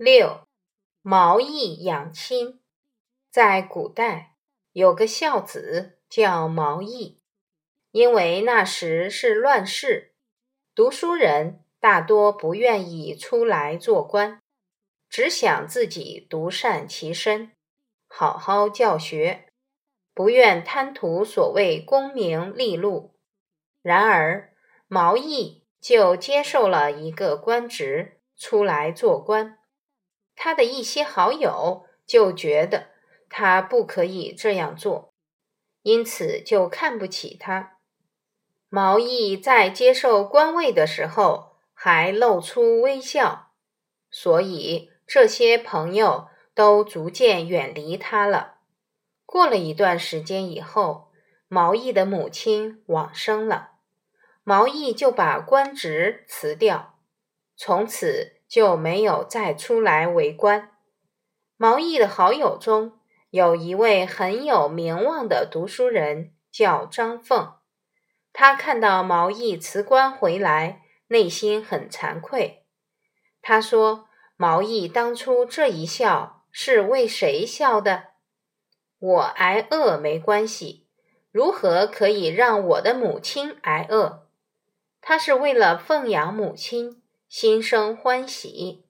六，毛义养亲。在古代，有个孝子叫毛义，因为那时是乱世，读书人大多不愿意出来做官，只想自己独善其身，好好教学，不愿贪图所谓功名利禄。然而，毛义就接受了一个官职，出来做官。他的一些好友就觉得他不可以这样做，因此就看不起他。毛义在接受官位的时候还露出微笑，所以这些朋友都逐渐远离他了。过了一段时间以后，毛义的母亲往生了，毛义就把官职辞掉，从此。就没有再出来为官。毛义的好友中有一位很有名望的读书人，叫张凤。他看到毛义辞官回来，内心很惭愧。他说：“毛义当初这一笑是为谁笑的？我挨饿没关系，如何可以让我的母亲挨饿？他是为了奉养母亲。”心生欢喜。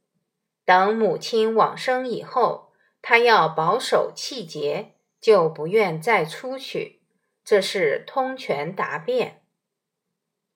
等母亲往生以后，他要保守气节，就不愿再出去。这是通权达变。